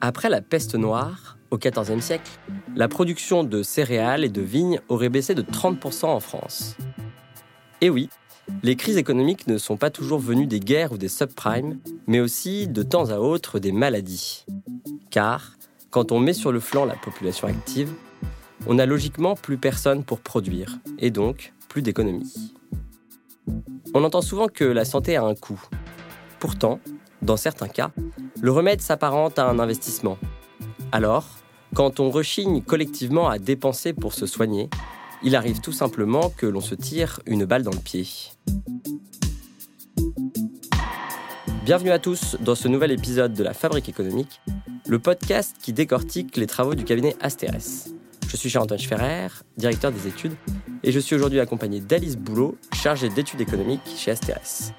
Après la peste noire, au XIVe siècle, la production de céréales et de vignes aurait baissé de 30% en France. Et oui, les crises économiques ne sont pas toujours venues des guerres ou des subprimes, mais aussi de temps à autre des maladies. Car, quand on met sur le flanc la population active, on n'a logiquement plus personne pour produire, et donc plus d'économie. On entend souvent que la santé a un coût. Pourtant, dans certains cas, le remède s'apparente à un investissement. Alors, quand on rechigne collectivement à dépenser pour se soigner, il arrive tout simplement que l'on se tire une balle dans le pied. Bienvenue à tous dans ce nouvel épisode de La Fabrique économique, le podcast qui décortique les travaux du cabinet Asteres. Je suis Charles-Antoine Ferrer, directeur des études, et je suis aujourd'hui accompagné d'Alice Boulot, chargée d'études économiques chez Asteres.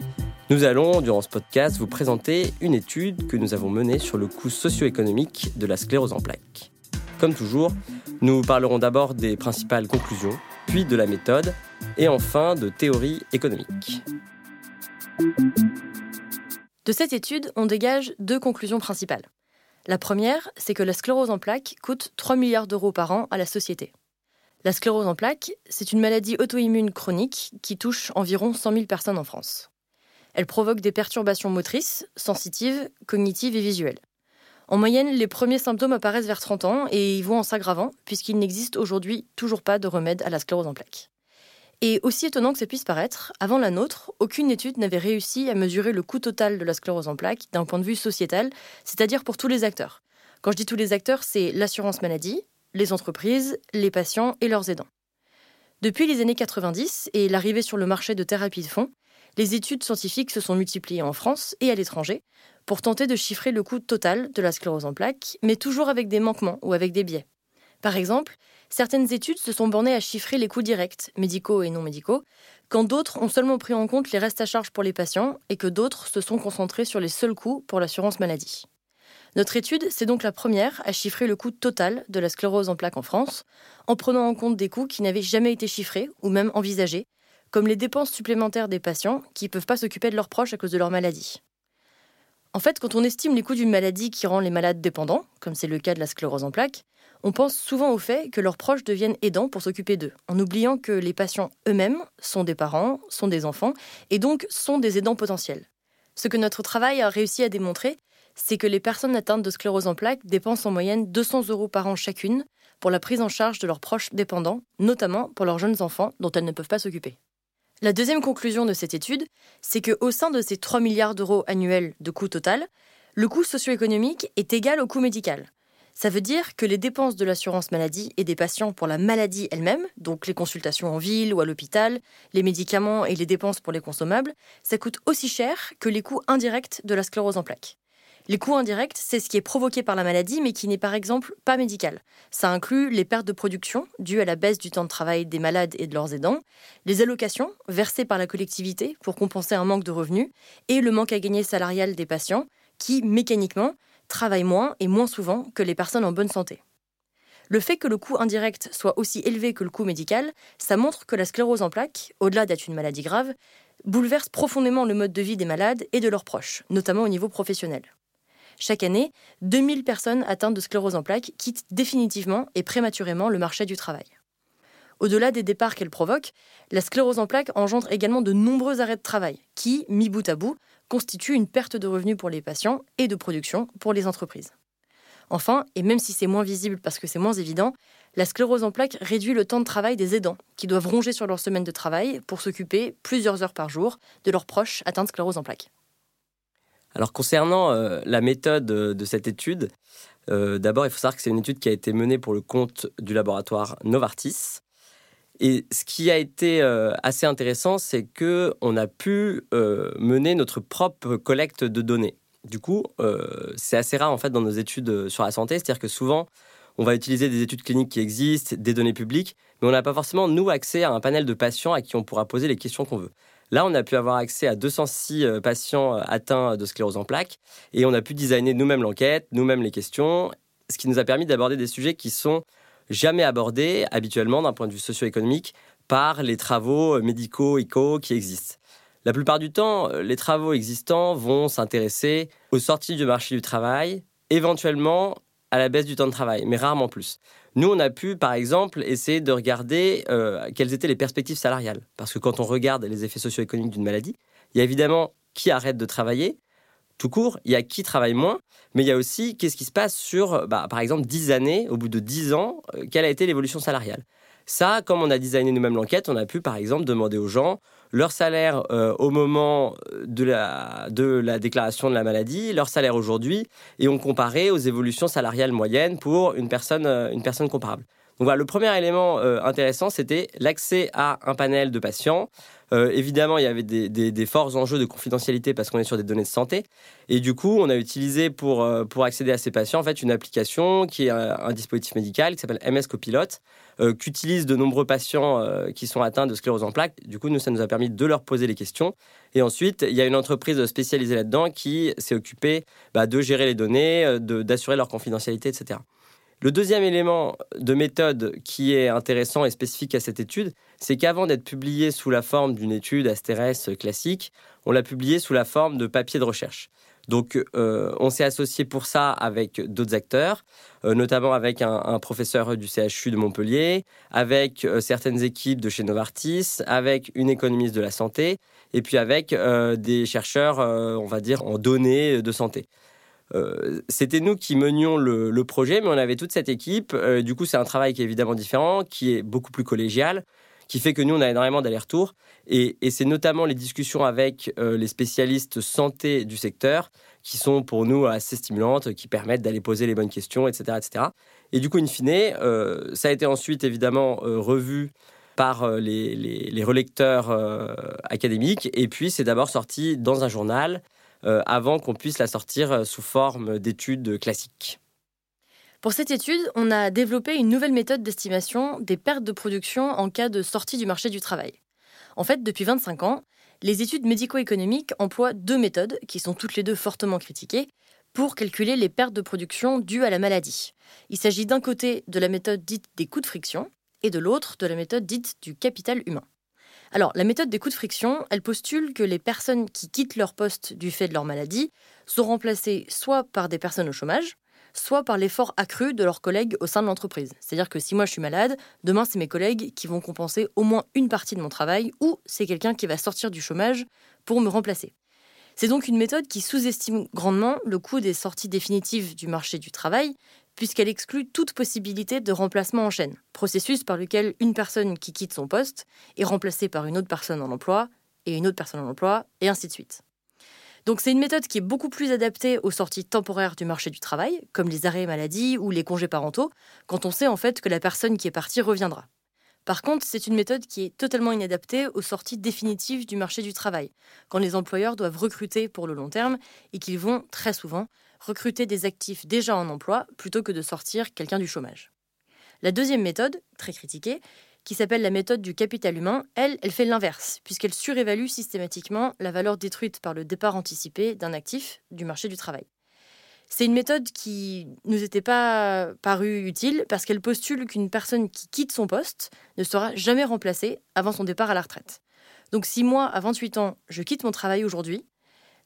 Nous allons, durant ce podcast, vous présenter une étude que nous avons menée sur le coût socio-économique de la sclérose en plaques. Comme toujours, nous parlerons d'abord des principales conclusions, puis de la méthode, et enfin de théorie économique. De cette étude, on dégage deux conclusions principales. La première, c'est que la sclérose en plaques coûte 3 milliards d'euros par an à la société. La sclérose en plaques, c'est une maladie auto-immune chronique qui touche environ 100 000 personnes en France. Elle provoque des perturbations motrices, sensitives, cognitives et visuelles. En moyenne, les premiers symptômes apparaissent vers 30 ans et ils vont en s'aggravant, puisqu'il n'existe aujourd'hui toujours pas de remède à la sclérose en plaques. Et aussi étonnant que ça puisse paraître, avant la nôtre, aucune étude n'avait réussi à mesurer le coût total de la sclérose en plaques d'un point de vue sociétal, c'est-à-dire pour tous les acteurs. Quand je dis tous les acteurs, c'est l'assurance maladie, les entreprises, les patients et leurs aidants. Depuis les années 90 et l'arrivée sur le marché de thérapie de fond, les études scientifiques se sont multipliées en France et à l'étranger pour tenter de chiffrer le coût total de la sclérose en plaques, mais toujours avec des manquements ou avec des biais. Par exemple, certaines études se sont bornées à chiffrer les coûts directs, médicaux et non médicaux, quand d'autres ont seulement pris en compte les restes à charge pour les patients et que d'autres se sont concentrés sur les seuls coûts pour l'assurance maladie. Notre étude, c'est donc la première à chiffrer le coût total de la sclérose en plaques en France, en prenant en compte des coûts qui n'avaient jamais été chiffrés ou même envisagés, comme les dépenses supplémentaires des patients qui ne peuvent pas s'occuper de leurs proches à cause de leur maladie. En fait, quand on estime les coûts d'une maladie qui rend les malades dépendants, comme c'est le cas de la sclérose en plaques, on pense souvent au fait que leurs proches deviennent aidants pour s'occuper d'eux, en oubliant que les patients eux-mêmes sont des parents, sont des enfants, et donc sont des aidants potentiels. Ce que notre travail a réussi à démontrer, c'est que les personnes atteintes de sclérose en plaques dépensent en moyenne 200 euros par an chacune pour la prise en charge de leurs proches dépendants, notamment pour leurs jeunes enfants dont elles ne peuvent pas s'occuper. La deuxième conclusion de cette étude, c'est qu'au sein de ces 3 milliards d'euros annuels de coût total, le coût socio-économique est égal au coût médical. Ça veut dire que les dépenses de l'assurance maladie et des patients pour la maladie elle-même, donc les consultations en ville ou à l'hôpital, les médicaments et les dépenses pour les consommables, ça coûte aussi cher que les coûts indirects de la sclérose en plaques. Les coûts indirects, c'est ce qui est provoqué par la maladie, mais qui n'est par exemple pas médical. Ça inclut les pertes de production dues à la baisse du temps de travail des malades et de leurs aidants, les allocations versées par la collectivité pour compenser un manque de revenus, et le manque à gagner salarial des patients, qui, mécaniquement, travaillent moins et moins souvent que les personnes en bonne santé. Le fait que le coût indirect soit aussi élevé que le coût médical, ça montre que la sclérose en plaques, au-delà d'être une maladie grave, bouleverse profondément le mode de vie des malades et de leurs proches, notamment au niveau professionnel. Chaque année, 2000 personnes atteintes de sclérose en plaques quittent définitivement et prématurément le marché du travail. Au-delà des départs qu'elle provoque, la sclérose en plaques engendre également de nombreux arrêts de travail qui, mis bout à bout, constituent une perte de revenus pour les patients et de production pour les entreprises. Enfin, et même si c'est moins visible parce que c'est moins évident, la sclérose en plaques réduit le temps de travail des aidants, qui doivent ronger sur leur semaine de travail pour s'occuper plusieurs heures par jour de leurs proches atteints de sclérose en plaques. Alors concernant euh, la méthode de cette étude, euh, d'abord il faut savoir que c'est une étude qui a été menée pour le compte du laboratoire Novartis. Et ce qui a été euh, assez intéressant, c'est que on a pu mener notre propre collecte de données. Du coup, c'est assez rare en fait dans nos études sur la santé, c'est-à-dire que souvent on va utiliser des études cliniques qui existent, des données publiques, mais on n'a pas forcément nous accès à un panel de patients à qui on pourra poser les questions qu'on veut. Là, on a pu avoir accès à 206 euh, patients euh, atteints de sclérose en plaques et on a pu designer nous-mêmes l'enquête, nous-mêmes les questions, ce qui nous a permis d'aborder des sujets qui sont jamais abordés habituellement d'un point de vue socio-économique par les travaux médicaux, ICO qui existent. La plupart du temps, les travaux existants vont s'intéresser aux sorties du marché du travail, éventuellement à la baisse du temps de travail, mais rarement plus. Nous, on a pu, par exemple, essayer de regarder euh, quelles étaient les perspectives salariales. Parce que quand on regarde les effets socio-économiques d'une maladie, il y a évidemment qui arrête de travailler, tout court, il y a qui travaille moins, mais il y a aussi qu'est-ce qui se passe sur, bah, par exemple, 10 années, au bout de 10 ans, euh, quelle a été l'évolution salariale. Ça, comme on a designé nous-mêmes l'enquête, on a pu, par exemple, demander aux gens leur salaire euh, au moment de la, de la déclaration de la maladie, leur salaire aujourd'hui, et on comparait aux évolutions salariales moyennes pour une personne, euh, une personne comparable. Donc voilà, le premier élément euh, intéressant, c'était l'accès à un panel de patients. Euh, évidemment, il y avait des, forts enjeux de confidentialité parce qu'on est sur des données de santé. Et du coup, on a utilisé pour, euh, pour accéder à ces patients en fait, une application qui est un, dispositif médical qui s'appelle MS Copilot, qu'utilisent de nombreux patients qui sont atteints de sclérose en plaques. Du coup, nous, ça nous a permis de leur poser les questions. Et ensuite, il y a une entreprise spécialisée là-dedans qui s'est occupée bah, de gérer les données, d'assurer leur confidentialité, etc. Le deuxième élément de méthode qui est intéressant et spécifique à cette étude, c'est qu'avant d'être publié sous la forme d'une étude Asterès classique, on l'a publié sous la forme de papier de recherche. Donc, euh, on s'est associé pour ça avec d'autres acteurs, euh, notamment avec un, professeur du CHU de Montpellier, avec euh, certaines équipes de chez Novartis, avec une économiste de la santé, et puis avec des chercheurs, on va dire, en données de santé. Euh, c'était nous qui menions le, projet, mais on avait toute cette équipe. Euh, du coup, c'est un travail qui est évidemment différent, qui est beaucoup plus collégial, qui fait que nous, on a énormément d'allers-retours. Et, c'est notamment les discussions avec euh, les spécialistes santé du secteur qui sont pour nous assez stimulantes, qui permettent d'aller poser les bonnes questions, etc. etc. Et du coup, in fine, ça a été ensuite évidemment revu par les, les relecteurs académiques. Et puis, c'est d'abord sorti dans un journal avant qu'on puisse la sortir euh, sous forme d'études classiques. Pour cette étude, on a développé une nouvelle méthode d'estimation des pertes de production en cas de sortie du marché du travail. En fait, depuis 25 ans, les études médico-économiques emploient deux méthodes, qui sont toutes les deux fortement critiquées, pour calculer les pertes de production dues à la maladie. Il s'agit d'un côté de la méthode dite des coûts de friction et de l'autre de la méthode dite du capital humain. Alors, la méthode des coûts de friction, elle postule que les personnes qui quittent leur poste du fait de leur maladie sont remplacées soit par des personnes au chômage, soit par l'effort accru de leurs collègues au sein de l'entreprise. C'est-à-dire que si moi je suis malade, demain c'est mes collègues qui vont compenser au moins une partie de mon travail ou c'est quelqu'un qui va sortir du chômage pour me remplacer. C'est donc une méthode qui sous-estime grandement le coût des sorties définitives du marché du travail, puisqu'elle exclut toute possibilité de remplacement en chaîne, processus par lequel une personne qui quitte son poste est remplacée par une autre personne en emploi, et une autre personne en emploi, et ainsi de suite. Donc c'est une méthode qui est beaucoup plus adaptée aux sorties temporaires du marché du travail, comme les arrêts maladie ou les congés parentaux, quand on sait en fait que la personne qui est partie reviendra. Par contre, c'est une méthode qui est totalement inadaptée aux sorties définitives du marché du travail, quand les employeurs doivent recruter pour le long terme et qu'ils vont, très souvent, recruter des actifs déjà en emploi plutôt que de sortir quelqu'un du chômage. La deuxième méthode, très critiquée, qui s'appelle la méthode du capital humain, elle, elle fait l'inverse, puisqu'elle surévalue systématiquement la valeur détruite par le départ anticipé d'un actif du marché du travail. C'est une méthode qui nous était pas parue utile parce qu'elle postule qu'une personne qui quitte son poste ne sera jamais remplacée avant son départ à la retraite. Donc si moi, à 28 ans, je quitte mon travail aujourd'hui,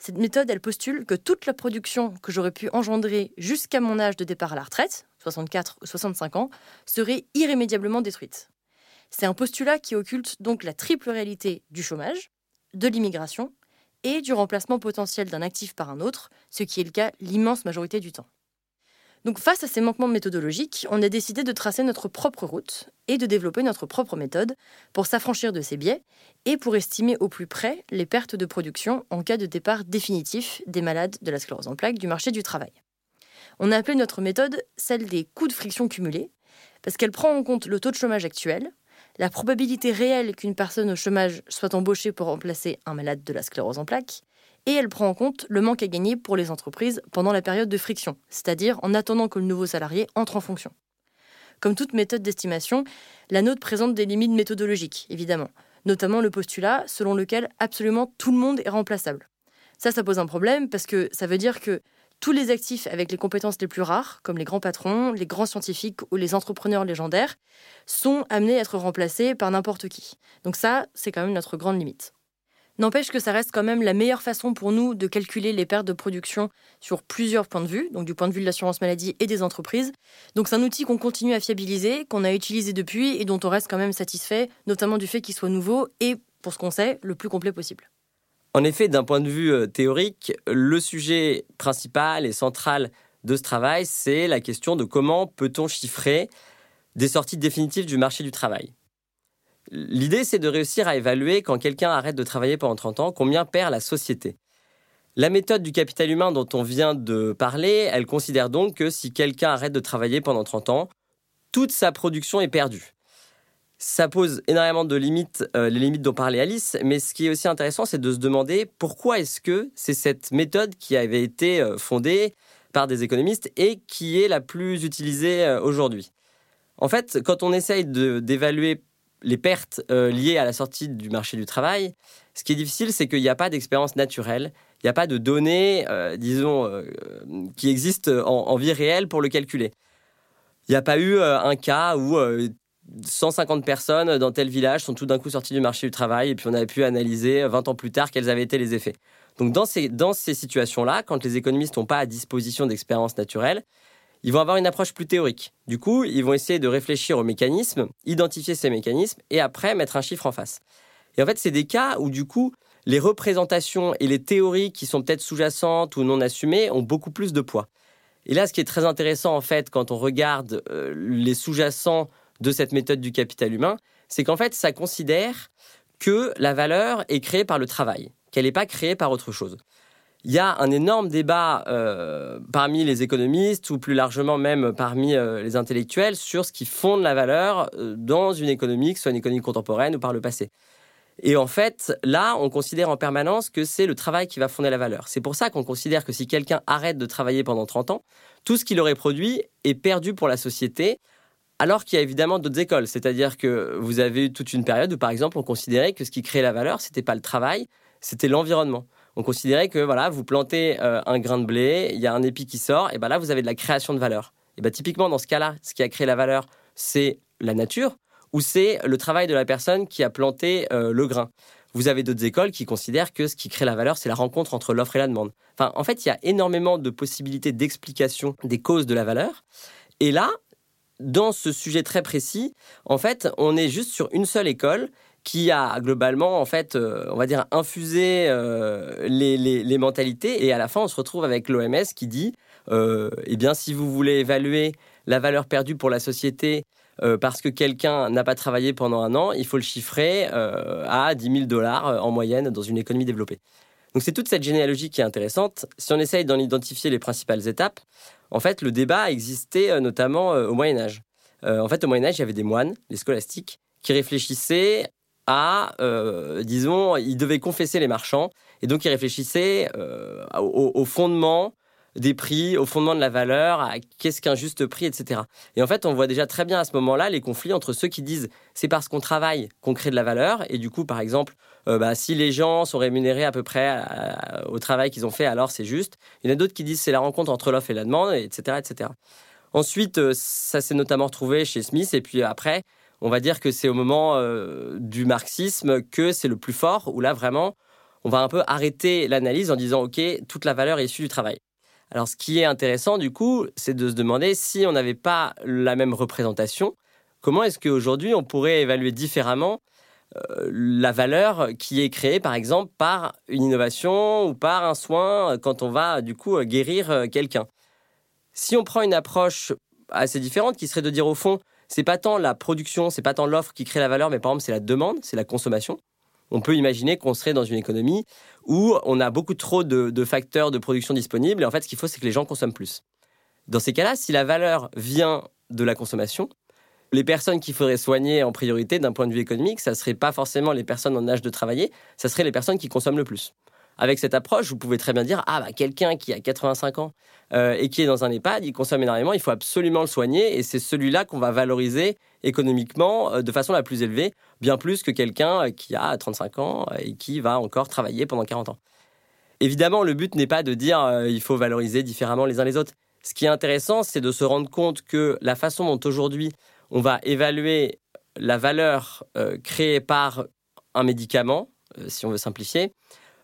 cette méthode, elle postule que toute la production que j'aurais pu engendrer jusqu'à mon âge de départ à la retraite, 64 ou 65 ans, serait irrémédiablement détruite. C'est un postulat qui occulte donc la triple réalité du chômage, de l'immigration et du remplacement potentiel d'un actif par un autre, ce qui est le cas l'immense majorité du temps. Face à ces manquements méthodologiques, on a décidé de tracer notre propre route et de développer notre propre méthode pour s'affranchir de ces biais et pour estimer au plus près les pertes de production en cas de départ définitif des malades de la sclérose en plaques du marché du travail. On a appelé notre méthode celle des coûts de friction cumulés parce qu'elle prend en compte le taux de chômage actuel, la probabilité réelle qu'une personne au chômage soit embauchée pour remplacer un malade de la sclérose en plaques, et elle prend en compte le manque à gagner pour les entreprises pendant la période de friction, c'est-à-dire en attendant que le nouveau salarié entre en fonction. Comme toute méthode d'estimation, la nôtre présente des limites méthodologiques, évidemment, notamment le postulat selon lequel absolument tout le monde est remplaçable. Ça, ça pose un problème parce que ça veut dire que tous les actifs avec les compétences les plus rares, comme les grands patrons, les grands scientifiques ou les entrepreneurs légendaires, sont amenés à être remplacés par n'importe qui. Donc ça, c'est quand même notre grande limite. N'empêche que ça reste quand même la meilleure façon pour nous de calculer les pertes de production sur plusieurs points de vue, donc du point de vue de l'assurance maladie et des entreprises. Donc c'est un outil qu'on continue à fiabiliser, qu'on a utilisé depuis et dont on reste quand même satisfait, notamment du fait qu'il soit nouveau et, pour ce qu'on sait, le plus complet possible. En effet, d'un point de vue euh, théorique, le sujet principal et central de ce travail, c'est la question de comment peut-on chiffrer des sorties définitives du marché du travail. L'idée, c'est de réussir à évaluer quand quelqu'un arrête de travailler pendant 30 ans, combien perd la société. La méthode du capital humain dont on vient de parler, elle considère donc que si quelqu'un arrête de travailler pendant 30 ans, toute sa production est perdue ça pose énormément de limites, euh, les limites dont parlait Alice, mais ce qui est aussi intéressant, c'est de se demander pourquoi est-ce que c'est cette méthode qui avait été euh, fondée par des économistes et qui est la plus utilisée euh, aujourd'hui. En fait, quand on essaye d'évaluer les pertes liées à la sortie du marché du travail, ce qui est difficile, c'est qu'il n'y a pas d'expérience naturelle, il n'y a pas de données, disons, qui existent en, vie réelle pour le calculer. Il n'y a pas eu un cas où 150 personnes dans tel village sont tout d'un coup sorties du marché du travail et puis on avait pu analyser 20 ans plus tard quels avaient été les effets. Donc dans ces, dans ces situations-là, quand les économistes n'ont pas à disposition d'expériences naturelles, ils vont avoir une approche plus théorique. Du coup, ils vont essayer de réfléchir aux mécanismes, identifier ces mécanismes et après mettre un chiffre en face. Et en fait, c'est des cas où du coup, les représentations et les théories qui sont peut-être sous-jacentes ou non assumées ont beaucoup plus de poids. Et là, ce qui est très intéressant en fait, quand on regarde euh, les sous-jacents de cette méthode du capital humain, c'est qu'en fait, ça considère que la valeur est créée par le travail, qu'elle n'est pas créée par autre chose. Il y a un énorme débat euh, parmi les économistes ou plus largement même parmi euh, les intellectuels sur ce qui fonde la valeur euh, dans une économie, que ce soit une économie contemporaine ou par le passé. Et en fait, là, on considère en permanence que c'est le travail qui va fonder la valeur. C'est pour ça qu'on considère que si quelqu'un arrête de travailler pendant 30 ans, tout ce qu'il aurait produit est perdu pour la société alors qu'il y a évidemment d'autres écoles, c'est-à-dire que vous avez eu toute une période où, par exemple, on considérait que ce qui créait la valeur, c'était pas le travail, c'était l'environnement. On considérait que voilà, vous plantez euh, un grain de blé, il y a un épi qui sort, et ben là vous avez de la création de valeur. Et ben typiquement dans ce cas-là, ce qui a créé la valeur, c'est la nature ou c'est le travail de la personne qui a planté euh, le grain. Vous avez d'autres écoles qui considèrent que ce qui crée la valeur, c'est la rencontre entre l'offre et la demande. Enfin, en fait, il y a énormément de possibilités d'explication des causes de la valeur. Et là, dans ce sujet très précis, en fait, on est juste sur une seule école qui a globalement, en fait, euh, on va dire, infusé euh, les, mentalités. Et à la fin, on se retrouve avec l'OMS qui dit, euh, eh bien, si vous voulez évaluer la valeur perdue pour la société parce que quelqu'un n'a pas travaillé pendant un an, il faut le chiffrer à 10 000 dollars en moyenne dans une économie développée. Donc c'est toute cette généalogie qui est intéressante. Si on essaye d'en identifier les principales étapes, en fait, le débat existait euh, notamment euh, au Moyen Âge. Euh, en fait, au Moyen Âge, il y avait des moines, les scolastiques, qui réfléchissaient à, disons, ils devaient confesser les marchands, et donc ils réfléchissaient au, fondement des prix, au fondement de la valeur, à qu'est-ce qu'un juste prix, etc. Et en fait, on voit déjà très bien à ce moment-là les conflits entre ceux qui disent c'est parce qu'on travaille qu'on crée de la valeur, et du coup, par exemple, euh, bah, si les gens sont rémunérés à peu près au travail qu'ils ont fait, alors c'est juste. Il y en a d'autres qui disent c'est la rencontre entre l'offre et la demande, etc. etc. Ensuite, euh, ça s'est notamment retrouvé chez Smith, et puis après, on va dire que c'est au moment euh, du marxisme que c'est le plus fort, où là vraiment, on va un peu arrêter l'analyse en disant, OK, toute la valeur est issue du travail. Alors ce qui est intéressant du coup, c'est de se demander si on n'avait pas la même représentation, comment est-ce qu'aujourd'hui on pourrait évaluer différemment euh, la valeur qui est créée par exemple par une innovation ou par un soin quand on va du coup guérir euh, quelqu'un? Si on prend une approche assez différente qui serait de dire au fond, c'est pas tant la production, c'est pas tant l'offre qui crée la valeur, mais par exemple c'est la demande, c'est la consommation. On peut imaginer qu'on serait dans une économie où on a beaucoup trop de, facteurs de production disponibles et en fait ce qu'il faut c'est que les gens consomment plus. Dans ces cas-là, si la valeur vient de la consommation, les personnes qu'il faudrait soigner en priorité d'un point de vue économique, ça ne serait pas forcément les personnes en âge de travailler, ça serait les personnes qui consomment le plus. Avec cette approche, vous pouvez très bien dire ah bah quelqu'un qui a 85 ans euh, et qui est dans un EHPAD, il consomme énormément, il faut absolument le soigner et c'est celui-là qu'on va valoriser économiquement euh, de façon la plus élevée, bien plus que quelqu'un euh, qui a 35 ans et qui va encore travailler pendant 40 ans. Évidemment, le but n'est pas de dire euh, il faut valoriser différemment les uns les autres. Ce qui est intéressant, c'est de se rendre compte que la façon dont aujourd'hui on va évaluer la valeur créée par un médicament, si on veut simplifier,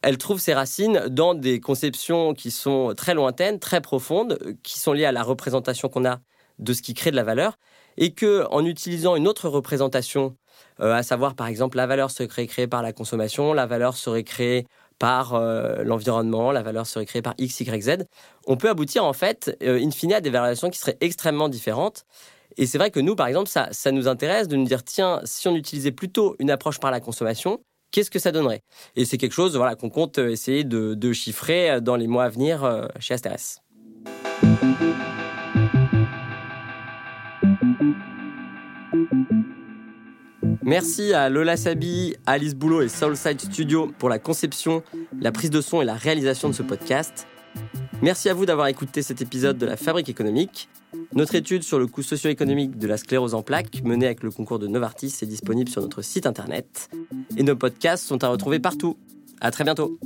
elle trouve ses racines dans des conceptions qui sont très lointaines, très profondes, qui sont liées à la représentation qu'on a de ce qui crée de la valeur, et que en utilisant une autre représentation, euh, à savoir par exemple la valeur serait créée par la consommation, la valeur serait créée par euh, l'environnement, la valeur serait créée par X, Y, Z, on peut aboutir en fait, euh, in fine, à des valorisations qui seraient extrêmement différentes. Et c'est vrai que nous, par exemple, ça, ça nous intéresse de nous dire, tiens, si on utilisait plutôt une approche par la consommation, qu'est-ce que ça donnerait? Et c'est quelque chose voilà, qu'on compte essayer de, chiffrer dans les mois à venir chez Asteres. Merci à Lola Sabi, Alice Boulot et Soulside Studio pour la conception, la prise de son et la réalisation de ce podcast. Merci à vous d'avoir écouté cet épisode de la Fabrique économique. Notre étude sur le coût socio-économique de la sclérose en plaques, menée avec le concours de Novartis, est disponible sur notre site internet. Et nos podcasts sont à retrouver partout. À très bientôt.